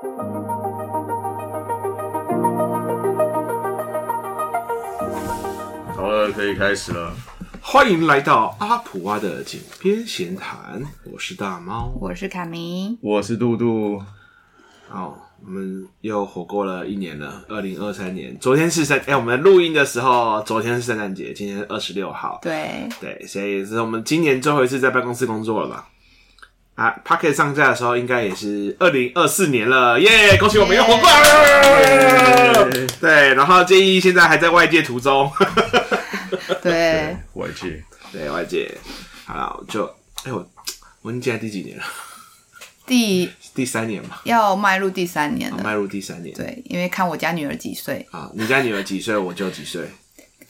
好了，可以开始了。欢迎来到阿普蛙的井边闲谈，我是大猫，我是卡明，我是杜杜。好，我们又活过了一年了，二零二三年。昨天是圣，哎、欸，我们录音的时候，昨天是圣诞节，今天是二十六号。对对，所以是我们今年最后一次在办公室工作了吧？啊 Podcast 上架的时候，应该也是二零二四年了，耶、yeah！恭喜我们又活过来了。对，然后建议现在还在外界途中。对，外界，对外界，好了，就哎、欸、我我已经进来第几年了？第第三年嘛，要迈入第三年了，迈入第三年。对，因为看我家女儿几岁啊，你家女儿几岁，我就几岁。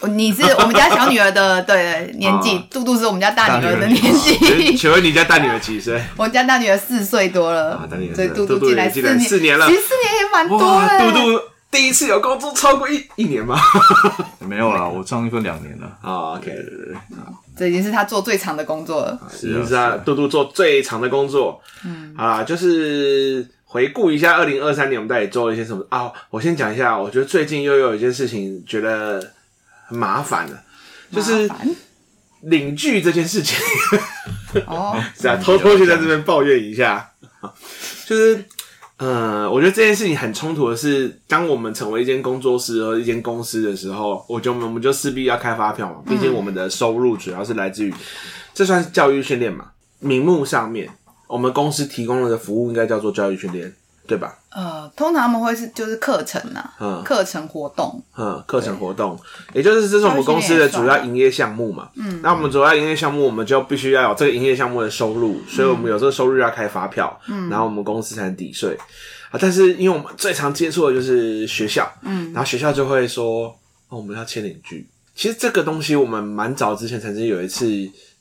你是 我们家小女儿的对年纪，杜杜是我们家大女儿的年纪。请问你家大女儿几岁？我们家大女儿四岁多了，所以杜杜进来四年，四年了，其实四年也蛮多的。杜杜第一次有工作超过一一年吗？没有啦，我上一份两年了。啊，OK，对对对，这已经是他做最长的工作了，已经是啊杜杜做最长的工作。嗯，好啦，就是回顾一下二零二三年我们到底做了一些什么啊？我先讲一下，我觉得最近又有一件事情，觉得。很麻烦的，就是领剧这件事情。哦，是啊，偷偷就在这边抱怨一下。就是，呃，我觉得这件事情很冲突的是，当我们成为一间工作室和一间公司的时候，我就我们就势必要开发票嘛。毕竟我们的收入主要是来自于，这算是教育训练嘛。名目上面，我们公司提供了的服务应该叫做教育训练。对吧？呃，通常他们会是就是课程呐，嗯，课程活动，嗯，课程活动，也就是这是我们公司的主要营业项目嘛。嗯，那我们主要营业项目，我们就必须要有这个营业项目的收入，所以我们有这个收入要开发票，嗯，然后我们公司才能抵税。啊。但是因为我们最常接触的就是学校，嗯，然后学校就会说，哦，我们要签领据。其实这个东西我们蛮早之前曾经有一次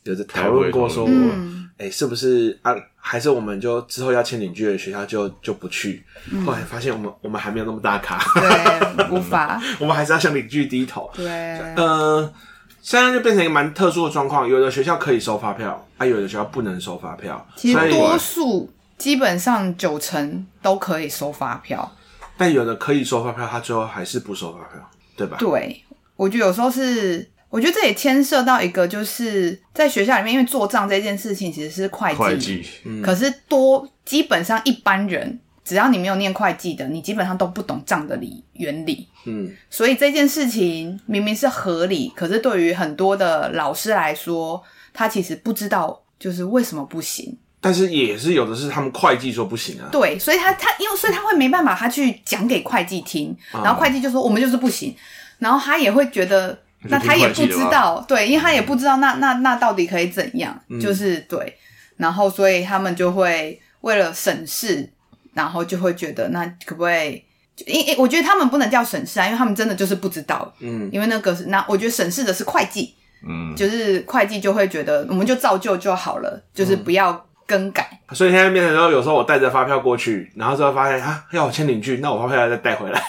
有在讨论过，说，嗯，哎，是不是啊？还是我们就之后要签领居的学校就就不去。嗯、后来发现我们我们还没有那么大咖，对，无法。我们还是要向领居低头。对，呃，现在就变成一个蛮特殊的状况，有的学校可以收发票，啊，有的学校不能收发票。其实多数基本上九成都可以收发票，但有的可以收发票，他最后还是不收发票，对吧？对，我觉得有时候是。我觉得这也牵涉到一个，就是在学校里面，因为做账这件事情其实是会计，会计，嗯，可是多基本上一般人，只要你没有念会计的，你基本上都不懂账的理原理，嗯，所以这件事情明明是合理，可是对于很多的老师来说，他其实不知道就是为什么不行。但是也是有的是他们会计说不行啊，对，所以他他因为所以他会没办法，他去讲给会计听，然后会计就说我们就是不行，然后他也会觉得。那他也不知道，对，因为他也不知道那那那到底可以怎样，嗯、就是对，然后所以他们就会为了省事，然后就会觉得那可不可以？因因我觉得他们不能叫省事啊，因为他们真的就是不知道，嗯，因为那个是那我觉得省事的是会计，嗯，就是会计就会觉得我们就照旧就好了，就是不要。更改，所以现在变成说，有时候我带着发票过去，然后之后发现啊，要我签领据，那我发票要再带回来。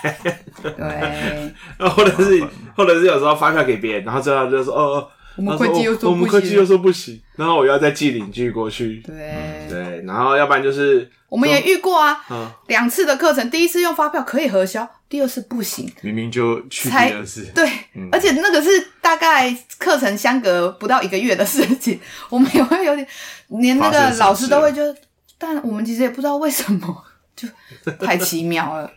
对，或者是，或者是有时候发票给别人，然后最后就说，哦，我们会计又说，我们会计又说不行，然后我要再寄领据过去。对，对，然后要不然就是，我们也遇过啊，两次的课程，第一次用发票可以核销。第二次不行，明明就去第二次，对，嗯、而且那个是大概课程相隔不到一个月的事情，我们也会有点，连那个老师都会就，但我们其实也不知道为什么，就太奇妙了。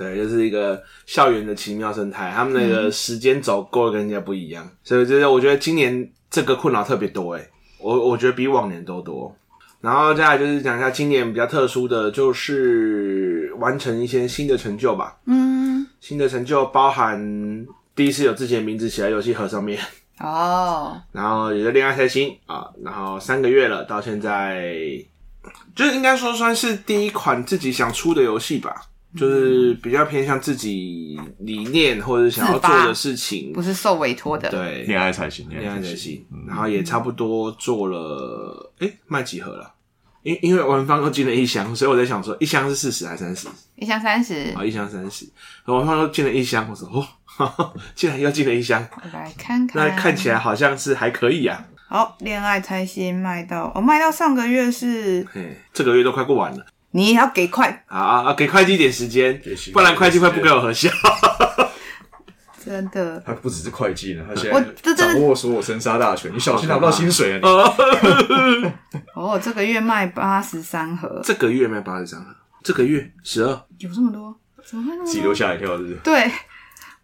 嗯，对，就是一个校园的奇妙生态，他们那个时间走过得跟人家不一样，嗯、所以就是我觉得今年这个困扰特别多诶，我我觉得比往年都多。然后接下来就是讲一下今年比较特殊的就是完成一些新的成就吧。嗯，新的成就包含第一次有自己的名字写在游戏盒上面哦，然后也是恋爱开心啊，然后三个月了，到现在就是应该说算是第一款自己想出的游戏吧。就是比较偏向自己理念或者想要做的事情，不是受委托的。对，恋爱才行，恋爱才行。然后也差不多做了，卖几盒了？因因为文芳又进了一箱，所以我在想说，一箱是四十还是三十？一箱三十。啊，一箱三十。文芳又进了一箱，我说哦，竟然又进了一箱。我来看看，那看起来好像是还可以啊。好，恋爱才行卖到，我、哦、卖到上个月是，嘿，这个月都快过完了。你也要给快啊啊啊！给会计一点时间，不然会计会不给我核销。真的，他不只是会计呢，他现在掌握所有生杀大权，你小心拿不到薪水啊！你哦，哦，这个月卖八十三盒，这个月卖八十三盒，这个月十二，有这么多？怎么会那么多？自己都吓一跳，是不是？对，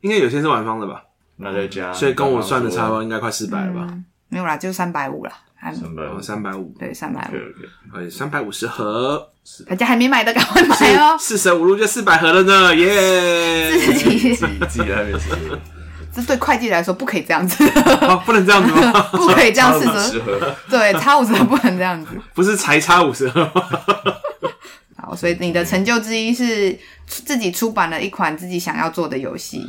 应该有些是晚方的吧？那再加，所以跟我算的差不多，应该快四百了吧？嗯，没有啦，就三百五啦，还三百五，三百五，对三百五哎，三百五十盒，大家还没买的赶快买哦，四舍五入就四百盒了呢，耶！自己自己自己在那边吃，这对会计来说不可以这样子，哦，不能这样子吗？不可以这样四十折，盒，对，差五折不能这样子。不是才差五十盒吗？好，所以你的成就之一是自己出版了一款自己想要做的游戏。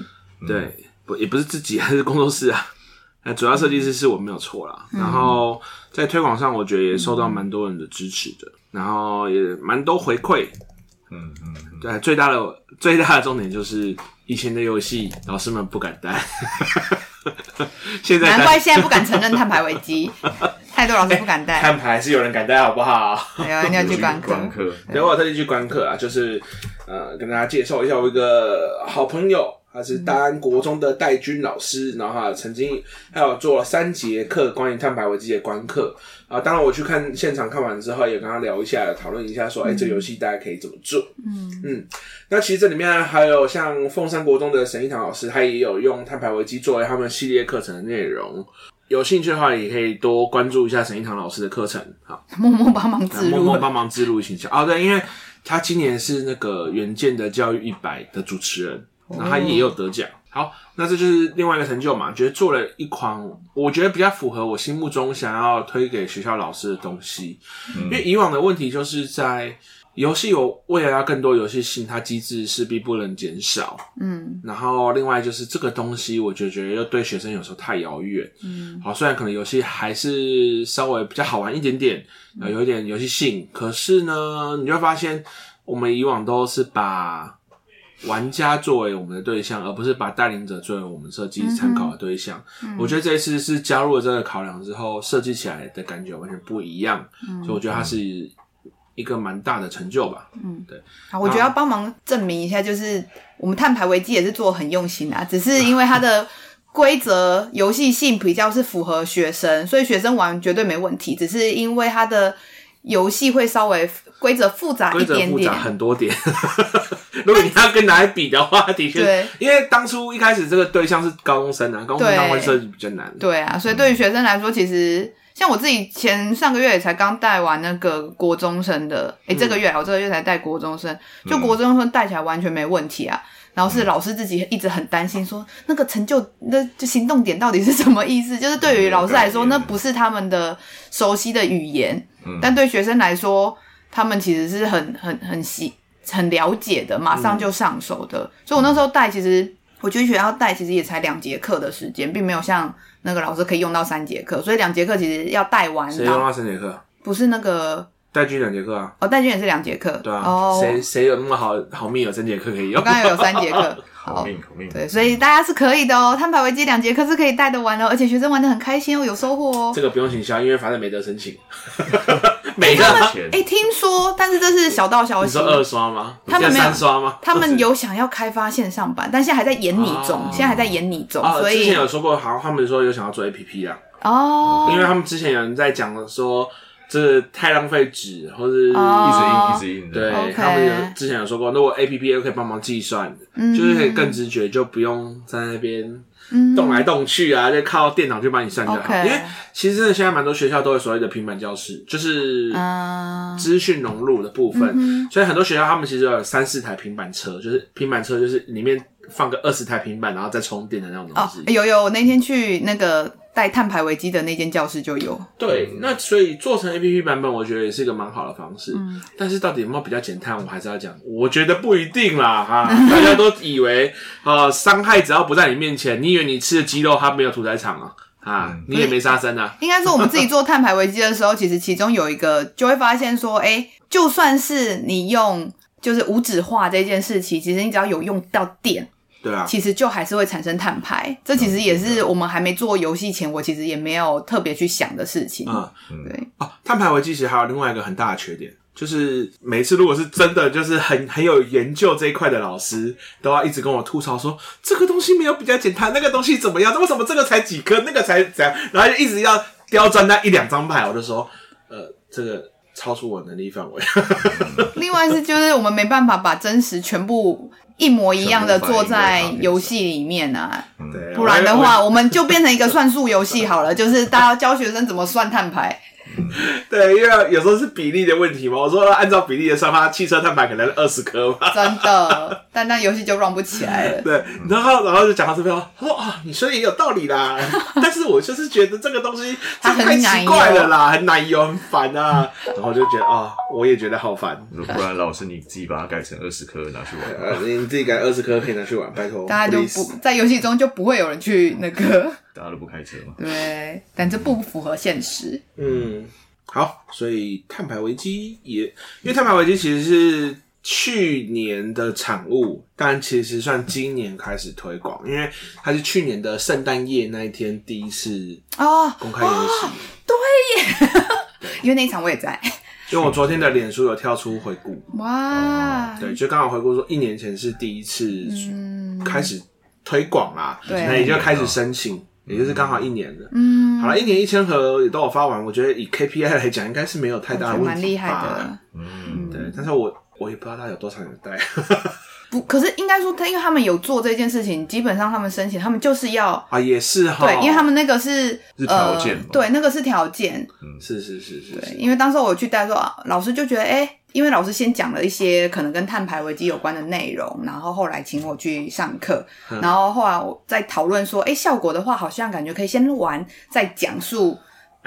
对，不也不是自己，还是工作室啊。那主要设计师是我没有错啦。然后在推广上，我觉得也受到蛮多人的支持的，然后也蛮多回馈。嗯嗯，对，最大的最大的重点就是以前的游戏老师们不敢带，现在难怪现在不敢承认碳排危机，太多老师不敢带。看牌是有人敢带，好不好？哎呦，你要去观观课。课，对，我特地去观课啊，就是呃，跟大家介绍一下我一个好朋友，他是大安国中的戴军老师，然后他曾经还有做了三节课关于碳排危机的观课啊。当然我去看现场看完之后，也跟他聊一下，讨论一下说，哎、欸，这个游戏大家可以怎么做？嗯嗯。那其实这里面还有像凤山国中的沈一堂老师，他也有用碳排危机作为他们系列课程的内容。有兴趣的话，也可以多关注一下沈一堂老师的课程。好，默默帮忙自录，默默帮忙自录形象哦，对，因为他今年是那个原件的教育一百的主持人，然后他也有得奖。好，那这就是另外一个成就嘛，觉得做了一款我觉得比较符合我心目中想要推给学校老师的东西。因为以往的问题就是在。游戏有为了要更多游戏性，它机制势必不能减少。嗯，然后另外就是这个东西，我就觉得又对学生有时候太遥远。嗯，好，虽然可能游戏还是稍微比较好玩一点点，呃，有一点游戏性，可是呢，你就会发现我们以往都是把玩家作为我们的对象，而不是把带领者作为我们设计参考的对象。嗯、我觉得这一次是加入了这个考量之后，设计起来的感觉完全不一样。嗯，所以我觉得它是。一个蛮大的成就吧，嗯，对。好，我觉得要帮忙证明一下，就是我们碳排危机也是做很用心啊，只是因为它的规则游戏性比较是符合学生，所以学生玩绝对没问题。只是因为它的游戏会稍微规则复杂一点点，复杂很多点。如果你要跟哪里比的话，的确，对，因为当初一开始这个对象是高中生啊，高中生当会设计比较难。对啊，所以对于学生来说，其实。像我自己前上个月也才刚带完那个国中生的，诶、欸、这个月我这个月才带国中生，就国中生带起来完全没问题啊。然后是老师自己一直很担心，说那个成就那就行动点到底是什么意思？就是对于老师来说，那不是他们的熟悉的语言，但对学生来说，他们其实是很很很习很了解的，马上就上手的。所以我那时候带，其实我觉得学校带其实也才两节课的时间，并没有像。那个老师可以用到三节课，所以两节课其实要带完。谁用到三节课？不是那个戴军两节课啊？哦，戴军也是两节课。对啊。哦。谁谁有那么好好命有三节课可以用？我刚才有三节课。好命好命。对，所以大家是可以的哦。碳排危机两节课是可以带得完的，而且学生玩的很开心哦，有收获哦。这个不用请销，因为反正没得申请。没得钱。哎，听说，但是这是小道消息。你说二刷吗？他们没有三刷吗？他们有想要开发线上版，但现在还在研拟中，现在还在研拟中。所以之前有说过，好像他们说有想要做 APP 啊。哦。因为他们之前有人在讲说。这太浪费纸，或是一直印、oh, 一直印。对，okay. 他们有之前有说过，那我 A P P 又可以帮忙计算，mm -hmm. 就是可以更直觉，就不用在那边动来动去啊，就靠电脑去帮你算就好。Okay. 因为其实真的现在蛮多学校都有所谓的平板教室，就是资讯融入的部分，uh, mm -hmm. 所以很多学校他们其实有三四台平板车，就是平板车就是里面放个二十台平板，然后再充电的那种东西。Oh, 有有，我那天去那个。带碳排危机的那间教室就有。对，那所以做成 APP 版本，我觉得也是一个蛮好的方式。嗯，但是到底有没有比较减碳，我还是要讲，我觉得不一定啦哈。大家都以为呃，伤害只要不在你面前，你以为你吃的鸡肉它没有屠宰场啊？啊，嗯、你也没杀生啊。应该说我们自己做碳排危机的时候，其实其中有一个就会发现说，哎、欸，就算是你用就是无纸化这件事情，其实你只要有用到电。对啊，其实就还是会产生碳排，这其实也是我们还没做游戏前，我其实也没有特别去想的事情。嗯，对啊，碳排危机其实还有另外一个很大的缺点，就是每次如果是真的就是很很有研究这一块的老师，都要一直跟我吐槽说这个东西没有比较简单，那个东西怎么样？为什么这个才几颗，那个才怎样？然后就一直要刁钻那一两张牌，我就说，呃，这个超出我能力范围。另外是就是我们没办法把真实全部。一模一样的坐在游戏里面啊，不然的话，我们就变成一个算术游戏好了，就是大家教学生怎么算碳排。对，因为有时候是比例的问题嘛。我说按照比例的算法，汽车碳排可能是二十颗嘛。真的，但那游戏就 run 不起来了。对，然后然后就讲到这边，他说啊，你说的也有道理啦，但是我就是觉得这个东西它太奇怪了啦，很奶油，很烦啊。然后就觉得啊，我也觉得好烦。不然老师你自己把它改成二十颗拿去玩，呃，你自己改二十颗可以拿去玩，拜托。大家就不在游戏中就不会有人去那个。大家都不开车嘛？对，但这不符合现实。嗯，好，所以碳排危机也，因为碳排危机其实是去年的产物，但其实算今年开始推广，因为它是去年的圣诞夜那一天第一次哦公开游戏。哦哦。对耶，因为那一场我也在。因为我昨天的脸书有跳出回顾，哇，对，就刚好回顾说一年前是第一次开始推广啦，对，那也就开始申请。也就是刚好一年的，嗯，好了，一年一千盒也都有发完，我觉得以 KPI 来讲，应该是没有太大的问题吧。蛮厉害的，嗯，对，但是我我也不知道他有多少人带。不，可是应该说他，因为他们有做这件事情，基本上他们申请，他们就是要啊，也是哈，对，因为他们那个是是条件，对，那个是条件，嗯，是是是是，对，因为当时我去带说，老师就觉得，哎。因为老师先讲了一些可能跟碳排危机有关的内容，然后后来请我去上课，嗯、然后后来我再讨论说，哎，效果的话好像感觉可以先录完再讲述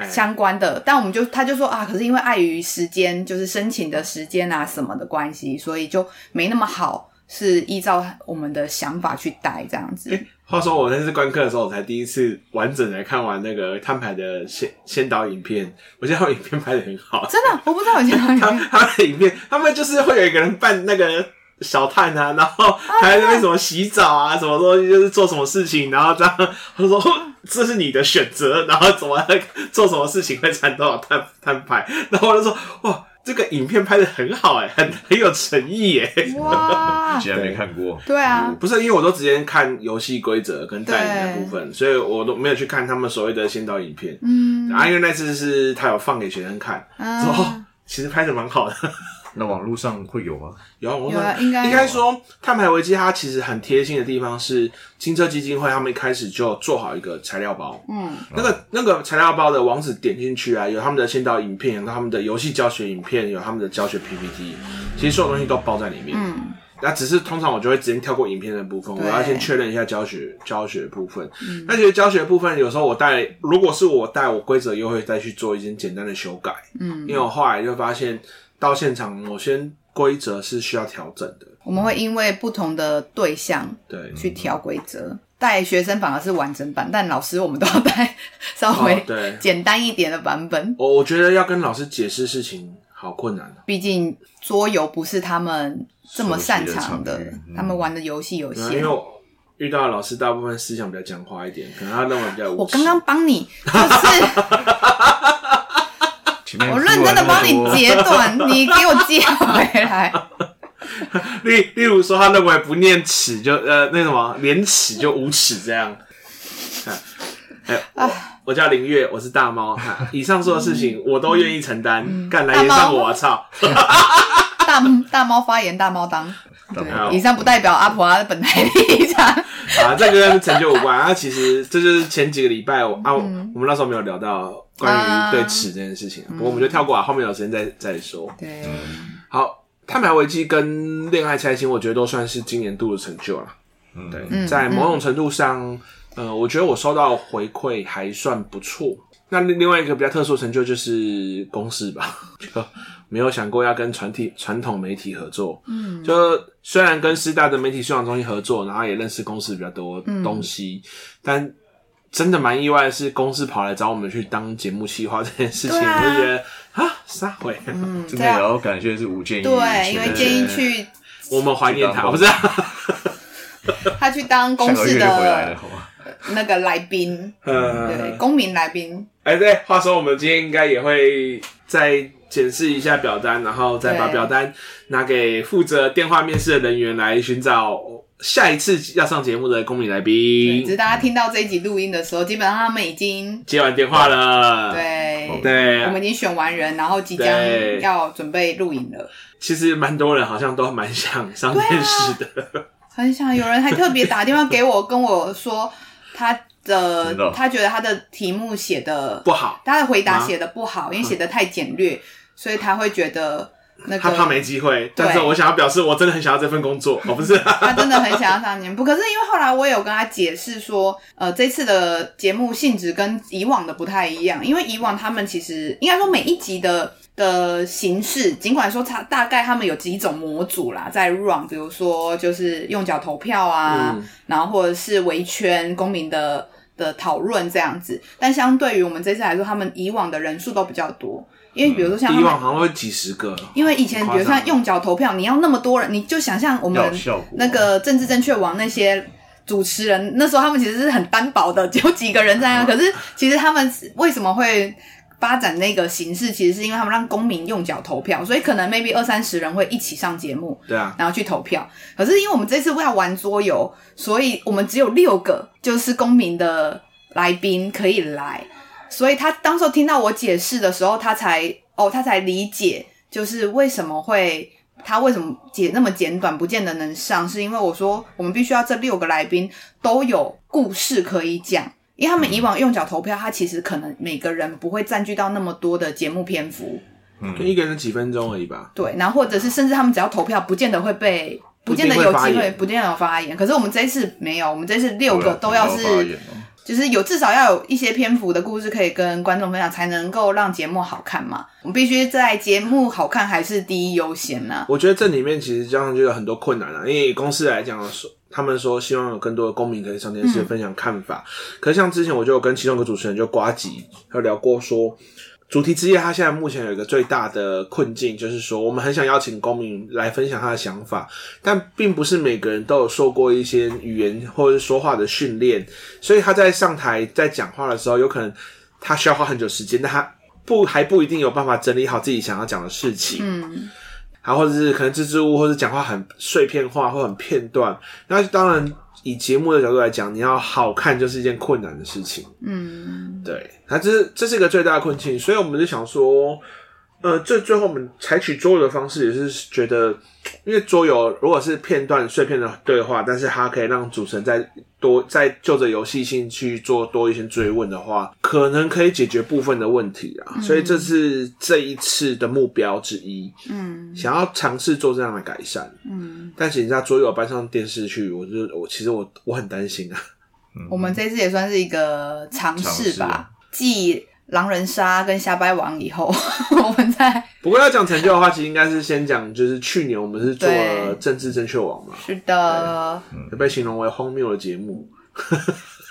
相关的，哎、但我们就他就说啊，可是因为碍于时间，就是申请的时间啊什么的关系，所以就没那么好，是依照我们的想法去带这样子。话说我那次观课的时候，我才第一次完整的看完那个摊牌的先先导影片。我觉得他们影片拍的很好，真的，我不知道有先导影片。他们的影片，他们就是会有一个人扮那个小探啊，然后还在那边什么洗澡啊，什么东西就是做什么事情，然后这样他说这是你的选择，然后怎么 做什么事情会产多少碳碳排，然后我就说哇。这个影片拍得很好哎，很很有诚意哎！哇，竟然没看过。对啊、嗯，不是因为我都直接看游戏规则跟代理的部分，所以我都没有去看他们所谓的先导影片。嗯，然后因为那次是他有放给学生看，嗯、之后其实拍的蛮好的。那网络上会有吗？有，网络上应该应该说，碳排危机它其实很贴心的地方是，金车基金会他们一开始就做好一个材料包。嗯，那个那个材料包的网址点进去啊，有他们的先导影片，有他们的游戏教学影片，有他们的教学 PPT，其实所有东西都包在里面。嗯，那只是通常我就会直接跳过影片的部分，我要先确认一下教学教学部分。嗯，那其实教学部分有时候我带，如果是我带，我规则又会再去做一些简单的修改。嗯，因为我后来就发现。到现场，某些规则是需要调整的。我们会因为不同的对象，对，去调规则。带学生反而是完整版，但老师我们都要带 稍微简单一点的版本。我我觉得要跟老师解释事情好困难。毕竟桌游不是他们这么擅长的，他们玩的游戏有限。因为我遇到的老师大部分思想比较僵化一点，可能他认为比较。我刚刚帮你就是。我认真的帮你截断，你给我接回来。例例如说，他认为不念耻就呃那什么，廉耻就无耻这样。哎，我，我叫林月，我是大猫。以上说的事情我都愿意承担，干来延上我操！大大猫发言，大猫当。对，以上不代表阿婆阿的本台立场。啊，这跟成就无关啊。其实这就是前几个礼拜我啊，我们那时候没有聊到。关于对此这件事情，不过我们就跳过啊，后面有时间再再说。对，好，碳排危机跟恋爱拆星，我觉得都算是今年度的成就了。嗯，对，在某种程度上，呃，我觉得我收到回馈还算不错。那另外一个比较特殊的成就就是公司吧，就没有想过要跟传体传统媒体合作。嗯，就虽然跟师大的媒体素养中心合作，然后也认识公司比较多东西，但。真的蛮意外的是，公司跑来找我们去当节目企划这件事情，我就觉得啊，撒回，真的也要感谢是吴建议，对，因为建议去，我们怀念他，我不知道，他去当公司的那个来宾，对，公民来宾。哎，对，话说我们今天应该也会再检视一下表单，然后再把表单拿给负责电话面试的人员来寻找下一次要上节目的公民来宾。只是大家听到这一集录音的时候，基本上他们已经接完电话了。对对，我们已经选完人，然后即将要准备录影了。其实蛮多人好像都蛮想上电视的，啊、很想。有人还特别打电话给我，跟我说他的他觉得他的题目写的不好，他的回答写的不好，因为写的太简略，所以他会觉得。那个、他怕没机会，但是我想要表示，我真的很想要这份工作，哦，不是？他真的很想要上节目，可是因为后来我也有跟他解释说，呃，这次的节目性质跟以往的不太一样，因为以往他们其实应该说每一集的的形式，尽管说他大概他们有几种模组啦，在 run，比如说就是用脚投票啊，嗯、然后或者是围圈公民的的讨论这样子，但相对于我们这次来说，他们以往的人数都比较多。因为比如说像、嗯、以往好像会几十个，因为以前比如说像用脚投票，你要那么多人，你就想象我们那个政治正确网那些主持人，那时候他们其实是很单薄的，只有几个人在那。可是其实他们为什么会发展那个形式，其实是因为他们让公民用脚投票，所以可能 maybe 二三十人会一起上节目，对啊，然后去投票。可是因为我们这次为了玩桌游，所以我们只有六个就是公民的来宾可以来。所以他当时候听到我解释的时候，他才哦，他才理解，就是为什么会他为什么解那么简短，不见得能上，是因为我说我们必须要这六个来宾都有故事可以讲，因为他们以往用脚投票，他其实可能每个人不会占据到那么多的节目篇幅，嗯，就一个人几分钟而已吧。对，然后或者是甚至他们只要投票，不见得会被，不见得有机会，不见得有发言。可是我们这一次没有，我们这次六个都要是。就是有至少要有一些篇幅的故事可以跟观众分享，才能够让节目好看嘛。我们必须在节目好看还是第一优先呢？我觉得这里面其实这样就有很多困难啊。因为公司来讲说，他们说希望有更多的公民可以上电视分享看法。可是像之前我就跟其中一个主持人就瓜吉有聊过说。主题之夜，他现在目前有一个最大的困境，就是说我们很想邀请公民来分享他的想法，但并不是每个人都有受过一些语言或者是说话的训练，所以他在上台在讲话的时候，有可能他需要花很久时间，但他不还不一定有办法整理好自己想要讲的事情，嗯，还或者是可能支支吾吾，或者讲话很碎片化或很片段，那当然。以节目的角度来讲，你要好看就是一件困难的事情。嗯，对，它这是这是一个最大的困境，所以我们就想说，呃，最最后我们采取桌游的方式，也是觉得，因为桌游如果是片段碎片的对话，但是它可以让主持人再多再就着游戏性去做多一些追问的话，可能可以解决部分的问题啊。嗯、所以这是这一次的目标之一。嗯，想要尝试做这样的改善。嗯，但是你在桌游搬上电视去，我就我其实我我很担心啊。嗯、我们这次也算是一个尝试吧。继狼人杀跟瞎掰王以后，我们在不过要讲成就的话，其实应该是先讲，就是去年我们是做了政治正确网嘛。是的，也被形容为荒谬的节目。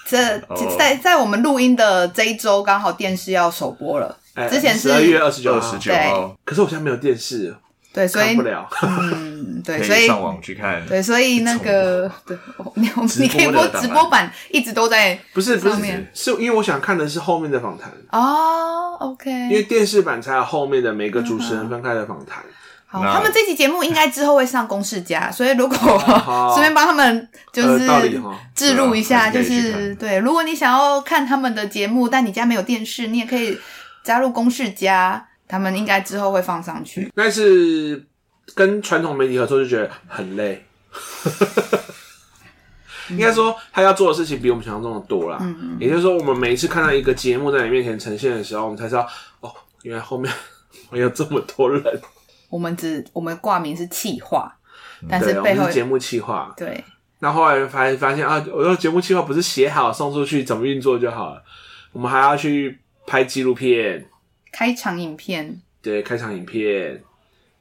这在在我们录音的这一周，刚好电视要首播了。之前是十二月二十九号，对。可是我现在没有电视，对，所以不了。嗯，对，所以上网去看。对，所以那个，对，你你可以播直播版，一直都在。不是不是，是因为我想看的是后面的访谈。哦，OK。因为电视版才有后面的每个主持人分开的访谈。好，他们这期节目应该之后会上公视家，所以如果顺 便帮他们就是置入一下，就是对，如果你想要看他们的节目，但你家没有电视，你也可以加入公视家，他们应该之后会放上去。但是跟传统媒体合作就觉得很累，应该说他要做的事情比我们想象中的多啦。嗯嗯，也就是说，我们每一次看到一个节目在你面前呈现的时候，我们才知道哦，原来后面还 有这么多人。我们只我们挂名是企划，但是背后节目企划。对，那后来发发现啊，我说节目企划不是写好送出去怎么运作就好了，我们还要去拍纪录片、开场影片，对，开场影片，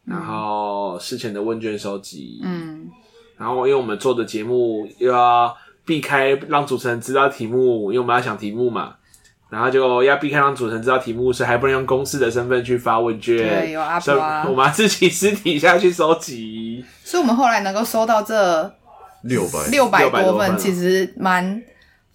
然后事前的问卷收集，嗯，然后因为我们做的节目又要避开让主持人知道题目，因为我们要想题目嘛。然后就要避开让主持人知道题目，所以还不能用公司的身份去发问卷。对，有阿婆啊，我们要自己私底下去收集。所以，我们后来能够收到这六百六百多份，其实蛮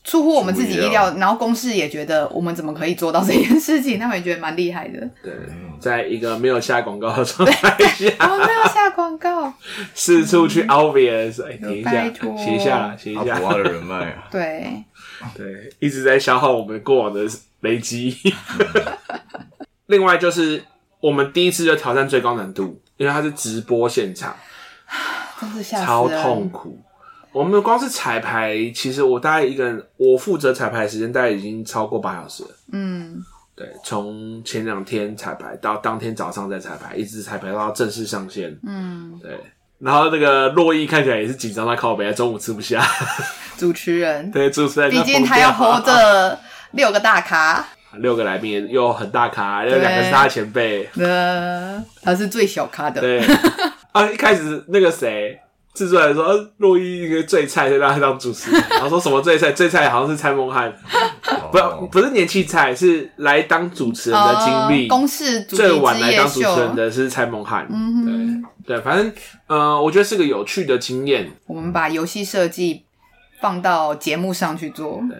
出乎我们自己意料，然后公司也觉得我们怎么可以做到这件事情，他们也觉得蛮厉害的。对，在一个没有下广告的状态下，我没有下广告，四处去 obvious，哎，停一下，写一下啦，写一下。阿的人脉啊，对。对，一直在消耗我们过往的累积。另外就是我们第一次就挑战最高难度，因为它是直播现场，真是吓死，超痛苦。我们光是彩排，其实我大概一个人，我负责彩排的时间大概已经超过八小时了。嗯，对，从前两天彩排到当天早上再彩排，一直彩排到正式上线。嗯，对。然后那个洛伊看起来也是紧张到靠北，中午吃不下。主持人，对，主持人，毕竟他要 hold 着 六个大咖，六个来宾又很大咖，有两个是他的前辈。呃，他是最小咖的。对。啊，一开始那个谁。制作人说：“洛伊一个最菜，就让他当主持人。然后说什么最菜？最菜好像是蔡孟汉，不不是年轻菜，是来当主持人的经历。公式最晚来当主持人的是蔡孟汉。嗯，对对，反正呃，我觉得是个有趣的经验。我们把游戏设计放到节目上去做，对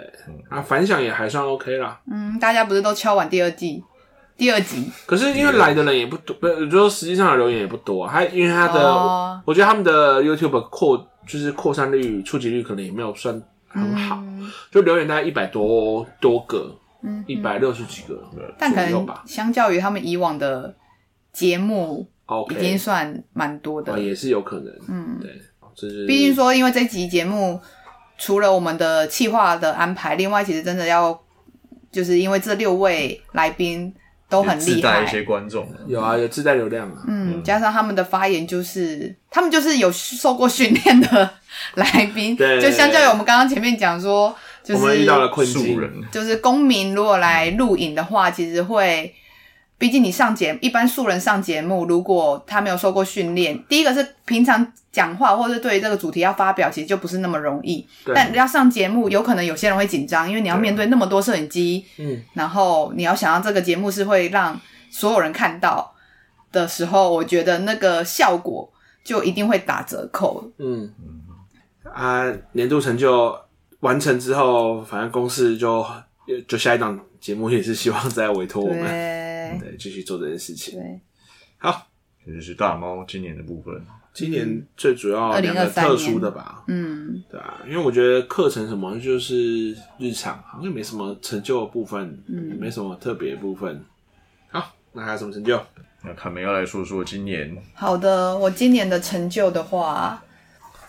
啊，反响也还算 OK 啦。嗯，大家不是都敲完第二季？”第二集，可是因为来的人也不多，不，就说实际上的留言也不多。啊还因为他的，oh. 我觉得他们的 YouTube 扩就是扩散率、触及率可能也没有算很好，嗯、就留言大概一百多多个，嗯，一百六十几个，但可能相较于他们以往的节目已经算蛮多的，啊，也是有可能，嗯，对，就是毕竟说，因为这集节目除了我们的企划的安排，另外其实真的要就是因为这六位来宾。都很厉害，自带一些观众，有啊，有自带流量啊。嗯，加上他们的发言，就是他们就是有受过训练的来宾，对，就相较于我们刚刚前面讲说，就是我们遇到了困境，就是公民如果来录影的话，其实会。毕竟你上节，一般素人上节目，如果他没有受过训练，第一个是平常讲话或者是对于这个主题要发表，其实就不是那么容易。对但要上节目，有可能有些人会紧张，因为你要面对那么多摄影机，嗯，然后你要想到这个节目是会让所有人看到的时候，我觉得那个效果就一定会打折扣。嗯啊，年度成就完成之后，反正公司就就下一档节目也是希望再委托我们。对，继续做这件事情。对，好，这就是大猫今年的部分。今年最主要两个特殊的吧，嗯，对啊，因为我觉得课程什么就是日常，好像没什么成就的部分，嗯，没什么特别的部分。好，那还有什么成就？那卡梅要来说说今年。好的，我今年的成就的话，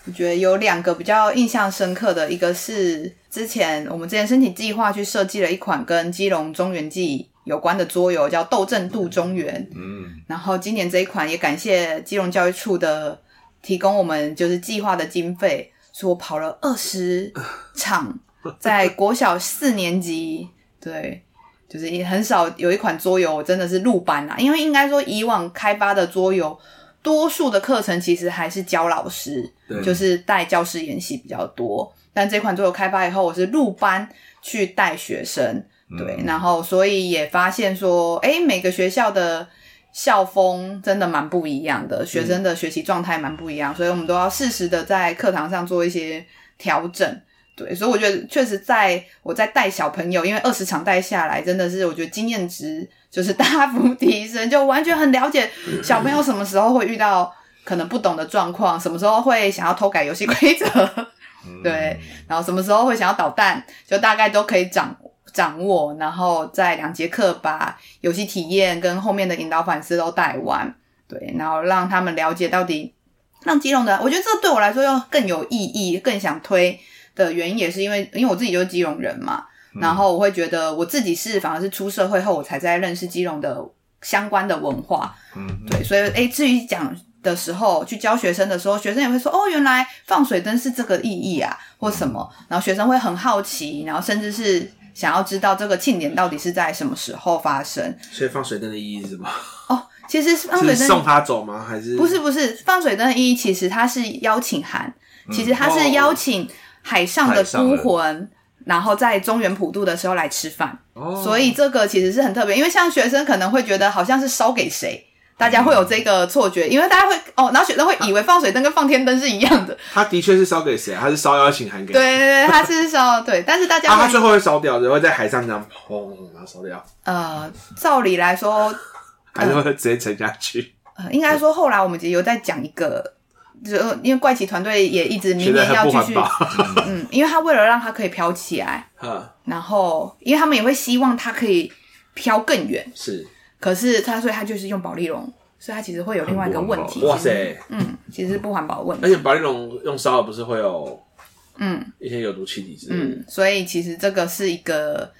我觉得有两个比较印象深刻的，一个是之前我们之前申请计划去设计了一款跟基隆中元祭有关的桌游叫《斗阵渡中原》，嗯，然后今年这一款也感谢基隆教育处的提供，我们就是计划的经费，所以我跑了二十 场，在国小四年级，对，就是也很少有一款桌游真的是入班啊，因为应该说以往开发的桌游，多数的课程其实还是教老师，就是带教师研习比较多，但这款桌游开发以后，我是入班去带学生。对，然后所以也发现说，哎，每个学校的校风真的蛮不一样的，学生的学习状态蛮不一样，所以我们都要适时的在课堂上做一些调整。对，所以我觉得确实在我在带小朋友，因为二十场带下来，真的是我觉得经验值就是大幅提升，就完全很了解小朋友什么时候会遇到可能不懂的状况，什么时候会想要偷改游戏规则，对，然后什么时候会想要捣蛋，就大概都可以掌握。掌握，然后在两节课把游戏体验跟后面的引导反思都带完，对，然后让他们了解到底让基隆的，我觉得这对我来说又更有意义，更想推的原因也是因为，因为我自己就是基隆人嘛，嗯、然后我会觉得我自己是反而是出社会后我才在认识基隆的相关的文化，嗯，对，所以诶至于讲的时候去教学生的时候，学生也会说哦，原来放水灯是这个意义啊，或什么，然后学生会很好奇，然后甚至是。想要知道这个庆典到底是在什么时候发生？所以放水灯的意义是什么？哦，其实放水灯 是送他走吗？还是不是不是放水灯的意义？其实它是邀请函，嗯、其实它是邀请海上的孤魂，然后在中原普渡的时候来吃饭。哦，所以这个其实是很特别，因为像学生可能会觉得好像是烧给谁，大家会有这个错觉，因为大家会哦，然后学生会以为放水灯跟放天灯是一样的。他的确是烧给谁？他是烧邀请函给。对对对，他是烧对，但是大家啊，他最后会烧掉，然后在海上这样砰，然后烧掉。呃，照理来说，呃、还是会直接沉下去。呃，应该说后来我们其实有在讲一个，就因为怪奇团队也一直明年要继续，嗯，因为他为了让他可以飘起来，嗯，然后因为他们也会希望他可以飘更远，是。可是他，所以他就是用保利龙，所以他其实会有另外一个问题。哇塞，嗯，其实是不环保的问题。而且保利龙用烧了不是会有，嗯，一些有毒气体之类的。嗯，所以其实这个是一个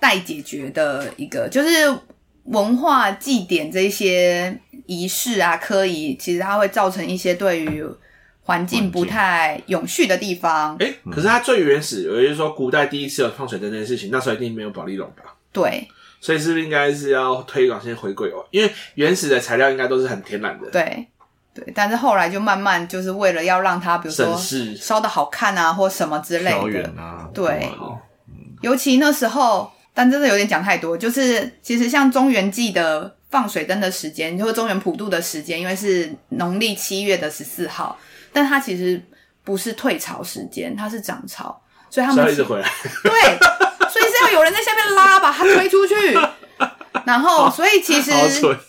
待解决的一个，就是文化祭典这些仪式啊、科仪，其实它会造成一些对于环境不太永续的地方。哎、欸，可是它最原始，也就是说古代第一次有放水灯这件事情，那时候一定没有保利龙吧？对。所以是不是应该是要推广先回归哦？因为原始的材料应该都是很天然的。对对，但是后来就慢慢就是为了要让它，比如说烧的好看啊，或什么之类的。啊、对、嗯，尤其那时候，但真的有点讲太多。就是其实像中原祭的放水灯的时间，或中原普渡的时间，因为是农历七月的十四号，但它其实不是退潮时间，它是涨潮，所以他们一直回来。对。所以是要有人在下面拉，把他推出去，然后，所以其实，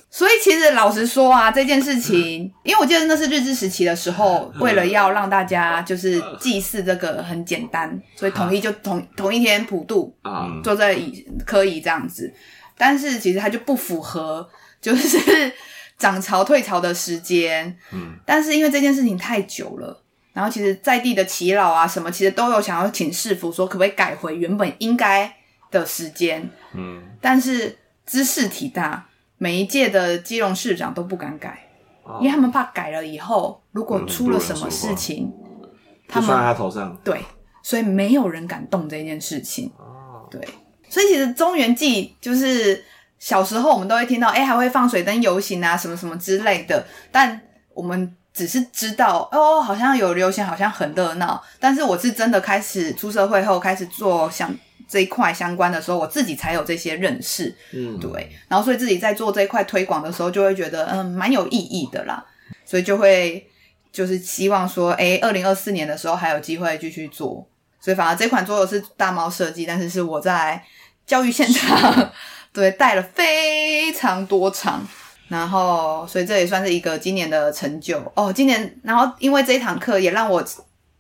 所以其实老实说啊，这件事情，因为我记得那是日治时期的时候，为了要让大家就是祭祀这个很简单，所以统一就同同一天普渡啊，坐在椅科椅这样子，但是其实它就不符合就是 涨潮退潮的时间，嗯，但是因为这件事情太久了。然后其实在地的祈老啊什么，其实都有想要请市府说可不可以改回原本应该的时间。嗯，但是知事体大，每一届的基隆市长都不敢改，哦，因为他们怕改了以后，如果出了什么事情，嗯，他们算在他头上。对，所以没有人敢动这件事情。哦，对，所以其实中原祭就是小时候我们都会听到，哎，还会放水灯游行啊，什么什么之类的，但我们。只是知道哦，好像有流行，好像很热闹。但是我是真的开始出社会后，开始做相这一块相关的时候，我自己才有这些认识。嗯，对。然后所以自己在做这一块推广的时候，就会觉得嗯，蛮有意义的啦。所以就会就是希望说，诶，二零二四年的时候还有机会继续做。所以反而这款桌游是大猫设计，但是是我在教育现场 对带了非常多场。然后，所以这也算是一个今年的成就哦。今年，然后因为这一堂课也让我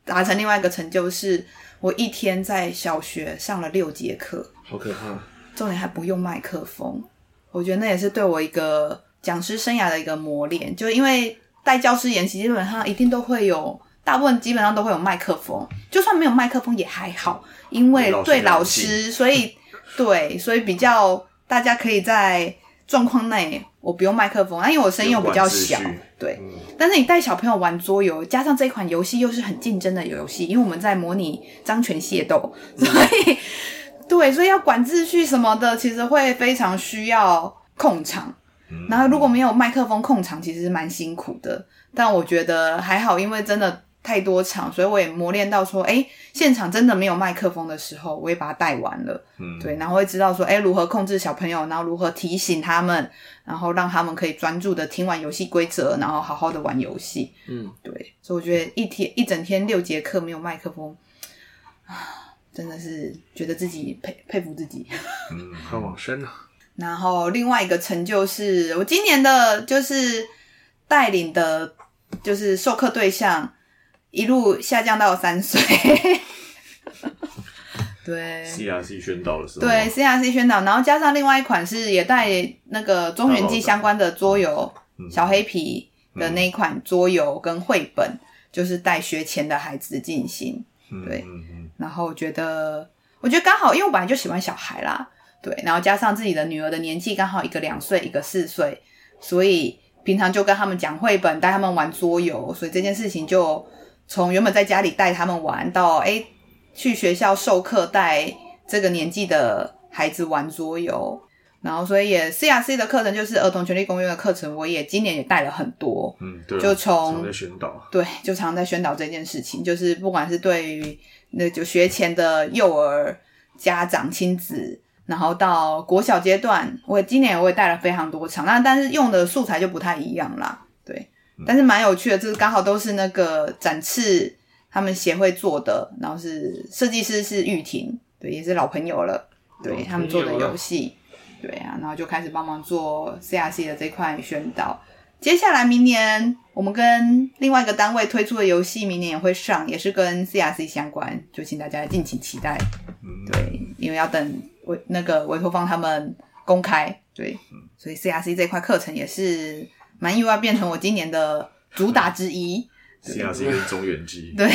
达成另外一个成就，是我一天在小学上了六节课，好可怕。重点还不用麦克风，我觉得那也是对我一个讲师生涯的一个磨练。就因为带教师研习，基本上一定都会有，大部分基本上都会有麦克风，就算没有麦克风也还好，因为对老师，所以对，所以比较大家可以在状况内。我不用麦克风，那因为我声音又比较小，对、嗯。但是你带小朋友玩桌游，加上这一款游戏又是很竞争的游戏，因为我们在模拟张权械斗，所以、嗯、对，所以要管秩序什么的，其实会非常需要控场。嗯、然后如果没有麦克风控场，其实是蛮辛苦的。但我觉得还好，因为真的。太多场，所以我也磨练到说，哎，现场真的没有麦克风的时候，我也把它带完了。嗯，对，然后会知道说，哎，如何控制小朋友，然后如何提醒他们，然后让他们可以专注的听完游戏规则，然后好好的玩游戏。嗯，对，所以我觉得一天一整天六节课没有麦克风，啊，真的是觉得自己佩佩服自己。嗯，很往生啊。然后另外一个成就是我今年的就是带领的，就是授课对象。一路下降到三岁，对，CRC 宣导的时候，对，CRC 宣导，然后加上另外一款是也带那个中元祭相关的桌游，小黑皮的那一款桌游跟绘本，嗯、就是带学前的孩子进行，对，然后我觉得，我觉得刚好，因为我本来就喜欢小孩啦，对，然后加上自己的女儿的年纪刚好一个两岁，一个四岁，所以平常就跟他们讲绘本，带他们玩桌游，所以这件事情就。从原本在家里带他们玩到，哎，去学校授课带这个年纪的孩子玩桌游，然后所以也 CRC 的课程就是儿童权利公约的课程，我也今年也带了很多，嗯，对，就从宣导，对，就常在宣导这件事情，就是不管是对于那就学前的幼儿家长亲子，然后到国小阶段，我今年我也带了非常多场，那但是用的素材就不太一样啦，对，但是蛮有趣的，就是刚好都是那个展翅他们协会做的，然后是设计师是玉婷，对，也是老朋友了，对他们做的游戏，对啊，然后就开始帮忙做 CRC 的这块宣导。接下来明年我们跟另外一个单位推出的游戏，明年也会上，也是跟 CRC 相关，就请大家敬请期待。对，因为要等委那个委托方他们公开，对，所以 CRC 这块课程也是蛮意外，变成我今年的主打之一。CRC 跟中元机，对，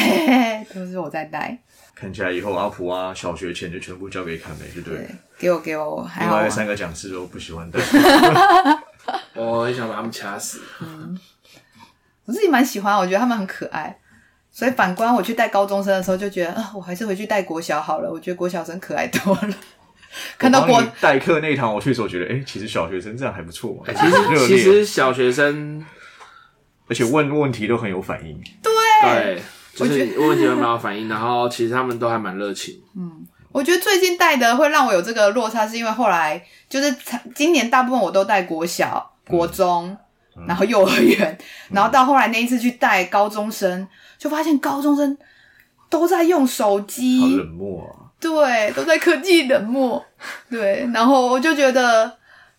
都是我在带。看起来以后阿普啊，小学前就全部交给凯梅，对不对？给我给我，还另外三个讲师都不喜欢带。我很想把他们掐死。嗯，我自己蛮喜欢，我觉得他们很可爱。所以反观我去带高中生的时候，就觉得啊、呃，我还是回去带国小好了。我觉得国小生可爱多了。看到国代课那一堂，我去时候觉得，哎、欸，其实小学生这样还不错嘛。其实其实小学生，而且问问题都很有反应。对对，就是问问题都蛮有反应，然后其实他们都还蛮热情。嗯，我觉得最近带的会让我有这个落差，是因为后来就是今年大部分我都带国小、国中，嗯、然后幼儿园，嗯、然后到后来那一次去带高中生。就发现高中生都在用手机，好冷漠啊！对，都在科技冷漠。对，然后我就觉得，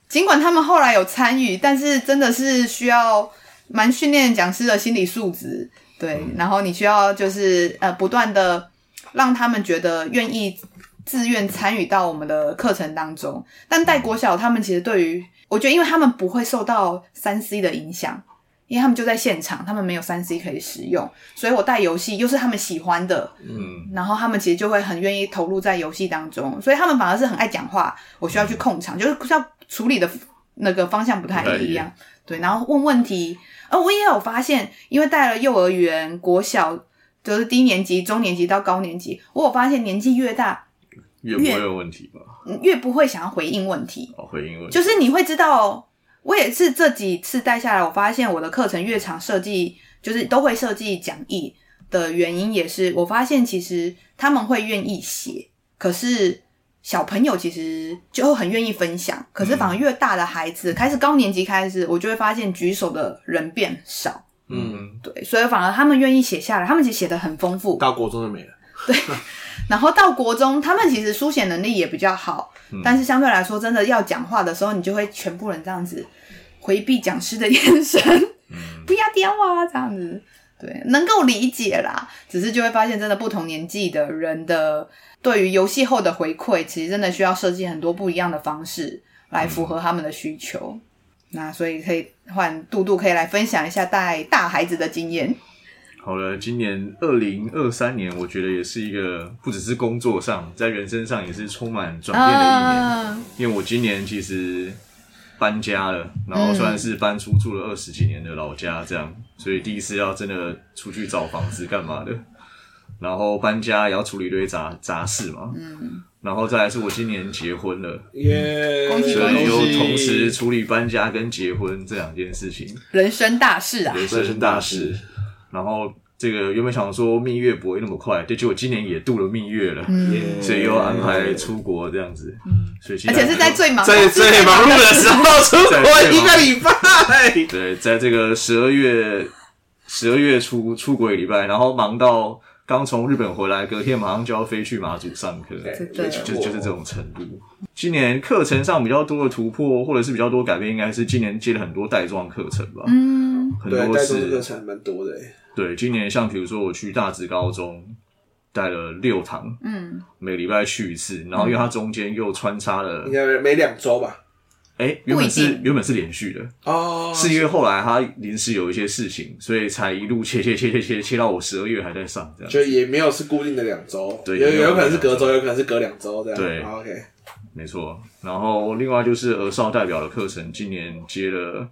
尽管他们后来有参与，但是真的是需要蛮训练讲师的心理素质。对，嗯、然后你需要就是呃，不断的让他们觉得愿意自愿参与到我们的课程当中。但带国小，他们其实对于我觉得，因为他们不会受到三 C 的影响。因为他们就在现场，他们没有三 C 可以使用，所以我带游戏又是他们喜欢的，嗯，然后他们其实就会很愿意投入在游戏当中，所以他们反而是很爱讲话，我需要去控场，嗯、就是要处理的那个方向不太一样，对，然后问问题，而我也有发现，因为带了幼儿园、国小，就是低年级、中年级到高年级，我有发现年纪越大越不会有问题吧，越不会想要回应问题，哦，回应问。题，就是你会知道。我也是这几次带下来，我发现我的课程越长，设计就是都会设计讲义的原因，也是我发现其实他们会愿意写，可是小朋友其实就很愿意分享，可是反而越大的孩子，嗯、开始高年级开始，我就会发现举手的人变少，嗯，对，所以反而他们愿意写下来，他们其实写的很丰富，到国中就没了，对。然后到国中，他们其实书写能力也比较好，嗯、但是相对来说，真的要讲话的时候，你就会全部人这样子回避讲师的眼神，嗯、不要电话这样子，对，能够理解啦。只是就会发现，真的不同年纪的人的对于游戏后的回馈，其实真的需要设计很多不一样的方式来符合他们的需求。嗯、那所以可以换杜杜可以来分享一下带大孩子的经验。好了，今年二零二三年，我觉得也是一个不只是工作上，在人生上也是充满转变的一年。Uh、因为我今年其实搬家了，然后算是搬出住了二十几年的老家，这样，嗯、所以第一次要真的出去找房子干嘛的，然后搬家也要处理一堆杂杂事嘛。嗯，然后再来是我今年结婚了，耶。所以又同时处理搬家跟结婚这两件事情，人生大事啊，人生大事。然后这个原本想说蜜月不会那么快，对结果今年也度了蜜月了，嗯、所以又安排出国这样子，嗯、所以而且是在最忙在最忙碌的时候出国一个礼拜，对，在这个十二月十二月初出国一礼拜，然后忙到刚从日本回来，隔天马上就要飞去马祖上课，对，就就是这种程度。今年课程上比较多的突破，或者是比较多改变，应该是今年接了很多带状课程吧，嗯，很多是课程蛮多的。对，今年像比如说我去大直高中带了六堂，嗯，每个礼拜去一次，然后因为它中间又穿插了，应该每两周吧？哎，原本是原本是连续的哦，是因为后来他临时有一些事情，所以才一路切切切切切切到我十二月还在上这样，就也没有是固定的两周，对，有有可能是隔周，有可能是隔两周这样，对，OK，没错。然后另外就是儿少代表的课程，今年接了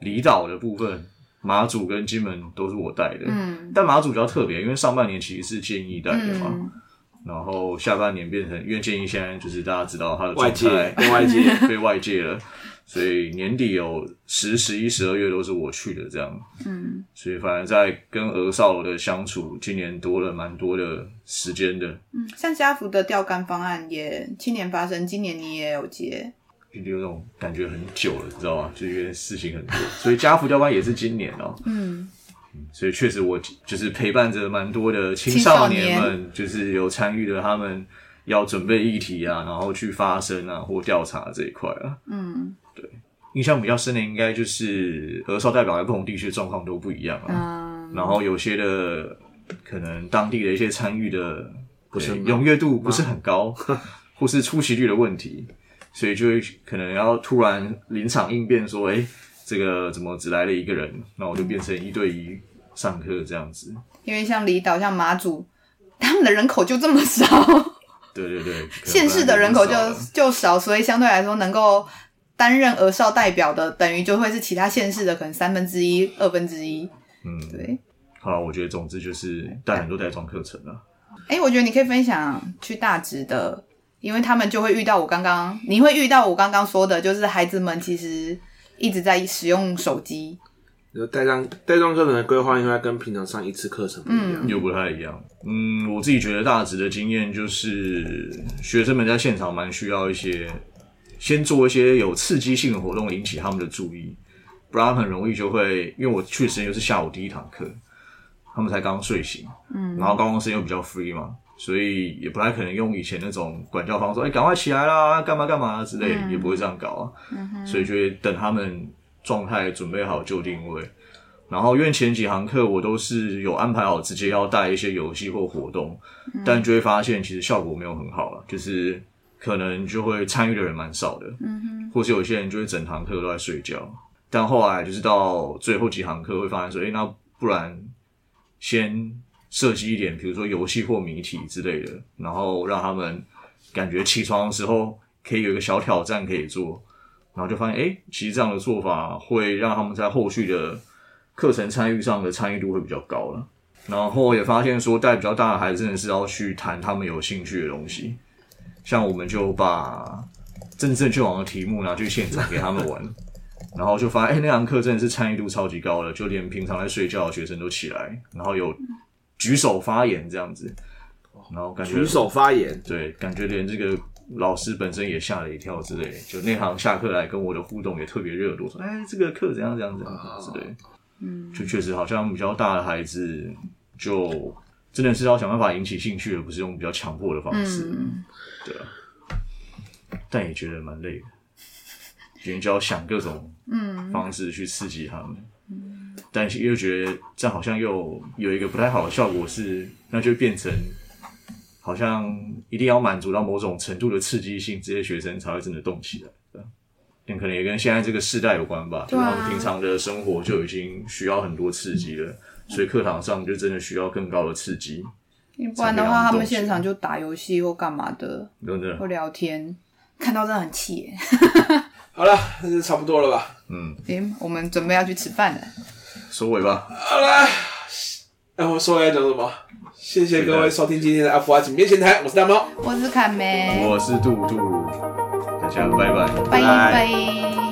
离岛的部分。马祖跟金门都是我带的，嗯，但马祖比较特别，因为上半年其实是建议带的嘛，嗯、然后下半年变成，因为建议现在就是大家知道他的状态被外界 被外界了，所以年底有十、十一、十二月都是我去的这样。嗯，所以反而在跟鹅少的相处，今年多了蛮多的时间的。嗯，像家福的钓竿方案也去年发生，今年你也有接，就有那种感觉很久了，你知道吗？就因为事情很多，所以家福钓竿也是今年哦、喔。嗯。所以确实，我就是陪伴着蛮多的青少年们，就是有参与了他们要准备议题啊，然后去发声啊或调查这一块啊。嗯，对，印象比较深的应该就是儿少代表在不同地区的状况都不一样啊。嗯，然后有些的可能当地的一些参与的不是踊跃度不是很高，或是出席率的问题，所以就会可能要突然临场应变说，哎。这个怎么只来了一个人？那我就变成一对一上课这样子。因为像离岛、像马祖，他们的人口就这么少。对对对，县市的人口就就少，所以相对来说，能够担任儿少代表的，等于就会是其他县市的可能三分之一、二分之一。嗯，对。好了，我觉得总之就是带很多带妆课程了。哎、欸，我觉得你可以分享去大直的，因为他们就会遇到我刚刚，你会遇到我刚刚说的，就是孩子们其实。一直在使用手机，带上带状课程的规划应该跟平常上一次课程不一样，又、嗯、不太一样。嗯，我自己觉得大致的经验就是，学生们在现场蛮需要一些，先做一些有刺激性的活动，引起他们的注意，不然很容易就会，因为我去的时间又是下午第一堂课，他们才刚睡醒，嗯，然后高中生又比较 free 嘛。所以也不太可能用以前那种管教方式，哎、欸，赶快起来啦，干嘛干嘛之类，嗯、也不会这样搞啊。嗯、所以就会等他们状态准备好就定位。然后因为前几堂课我都是有安排好，直接要带一些游戏或活动，嗯、但就会发现其实效果没有很好了，就是可能就会参与的人蛮少的，嗯哼，或是有些人就会整堂课都在睡觉。但后来就是到最后几堂课会发现说，哎、欸，那不然先。设计一点，比如说游戏或谜题之类的，然后让他们感觉起床的时候可以有一个小挑战可以做，然后就发现，诶，其实这样的做法会让他们在后续的课程参与上的参与度会比较高了。然后也发现说，带比较大的孩子真的是要去谈他们有兴趣的东西，像我们就把政治正确网的题目拿去现场给他们玩，然后就发现，诶，那堂课真的是参与度超级高的，就连平常在睡觉的学生都起来，然后有。举手发言这样子，然后感觉举手发言，对，感觉连这个老师本身也吓了一跳之类。就那堂下课来跟我的互动也特别热络，说：“哎，这个课怎样怎样怎样之类。”嗯，就确实好像比较大的孩子，就真的是要想办法引起兴趣，而不是用比较强迫的方式。嗯，对啊，但也觉得蛮累的，因为就要想各种嗯方式去刺激他们。但是又觉得这样好像又有一个不太好的效果是，那就变成好像一定要满足到某种程度的刺激性，这些学生才会真的动起来。但可能也跟现在这个世代有关吧，就他们平常的生活就已经需要很多刺激了，所以课堂上就真的需要更高的刺激。不然的话，他们现场就打游戏或干嘛的，真的或聊天，看到真的很气耶。好了，那就差不多了吧？嗯，行、欸，我们准备要去吃饭了。收尾吧。好了，哎，我收尾要讲什么？谢谢各位收听今天的阿普蛙井边闲谈，我是大猫，我是凯梅，我是杜杜，大家拜拜，拜拜。